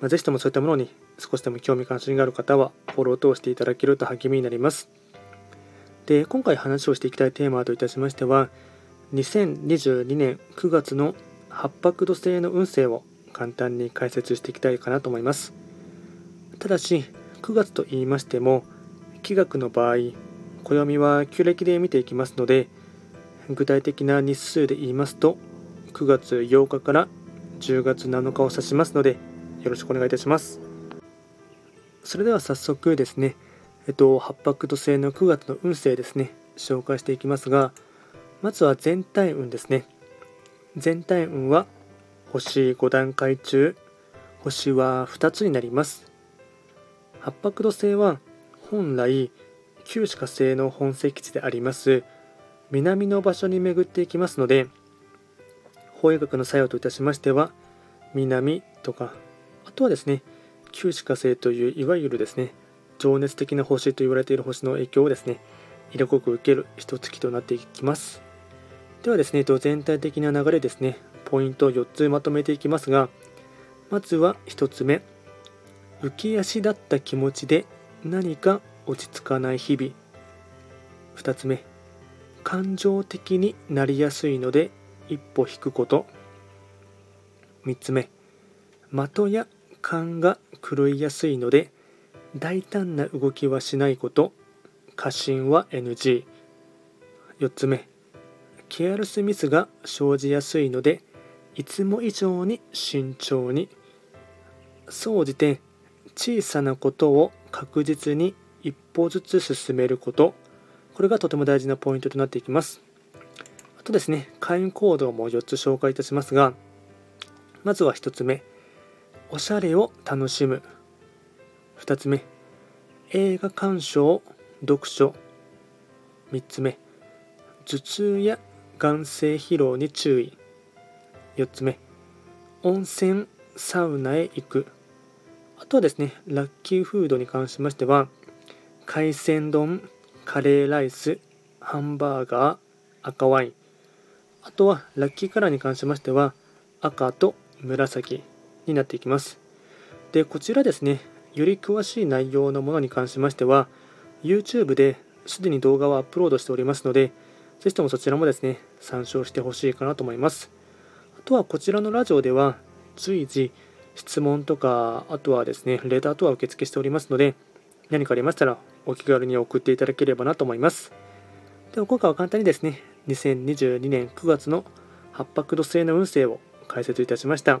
まあ、ぜひともそういったものに少しでも興味関心がある方はフォローを通していただけると励みになります。で、今回話をしていきたいテーマといたしましては、2022年9月の八白土星の運勢を簡単に解説していきたいかなと思います。ただし、9月と言いましても、気学の場合、暦は旧暦で見ていきますので、具体的な日数で言いますと、9月8日から10月7日を指しますので、よろしくお願いいたします。それでは早速ですね、えっと、八白土星の9月の運勢ですね、紹介していきますが、まずは全体運ですね。全体運は星5段階中、星は2つになります。八白土星は本来、旧歯科星の本石地であります南の場所に巡っていきますので、法医学の作用といたしましては、南とか、とはですね、旧歯科星といういわゆるですね情熱的な星と言われている星の影響をですね色濃く受ける一月となっていきます。ではですね全体的な流れですねポイントを4つまとめていきますがまずは1つ目浮き足立った気持ちで何か落ち着かない日々。2つ目感情的になりやすいので一歩引くこと。3つ目的や勘が狂いやすいので大胆な動きはしないこと。過信は NG4 つ目。ケアルスミスが生じやすいのでいつも以上に慎重に。総じて小さなことを確実に一歩ずつ進めること。これがとても大事なポイントとなっていきます。あとですね会員行動も4つ紹介いたしますがまずは1つ目。おしゃれを楽しむ。2つ目。映画鑑賞読書。3つ目。頭痛や眼性疲労に注意。4つ目。温泉サウナへ行く。あとはですねラッキーフードに関しましては海鮮丼カレーライスハンバーガー赤ワイン。あとはラッキーカラーに関しましては赤と紫。になっていきます。で、こちらですね、より詳しい内容のものに関しましては、YouTube ですでに動画をアップロードしておりますので、ぜひともそちらもですね、参照してほしいかなと思います。あとはこちらのラジオでは、随時質問とか、あとはですね、レターとは受付しておりますので、何かありましたらお気軽に送っていただければなと思います。では今回は簡単にですね、2022年9月の八白土星の運勢を解説いたしました。